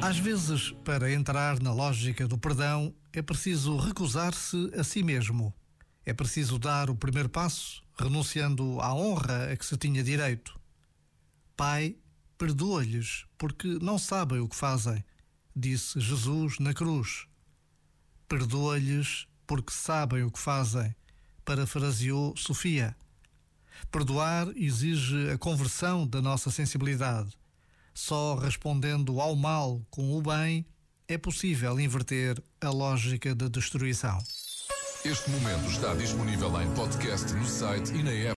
Às vezes, para entrar na lógica do perdão, é preciso recusar-se a si mesmo. É preciso dar o primeiro passo, renunciando à honra a que se tinha direito. Pai, perdoa-lhes, porque não sabem o que fazem, disse Jesus na cruz. Perdoa-lhes, porque sabem o que fazem, parafraseou Sofia. Perdoar exige a conversão da nossa sensibilidade só respondendo ao mal com o bem é possível inverter a lógica da destruição. Este momento está disponível em podcast no site e na app.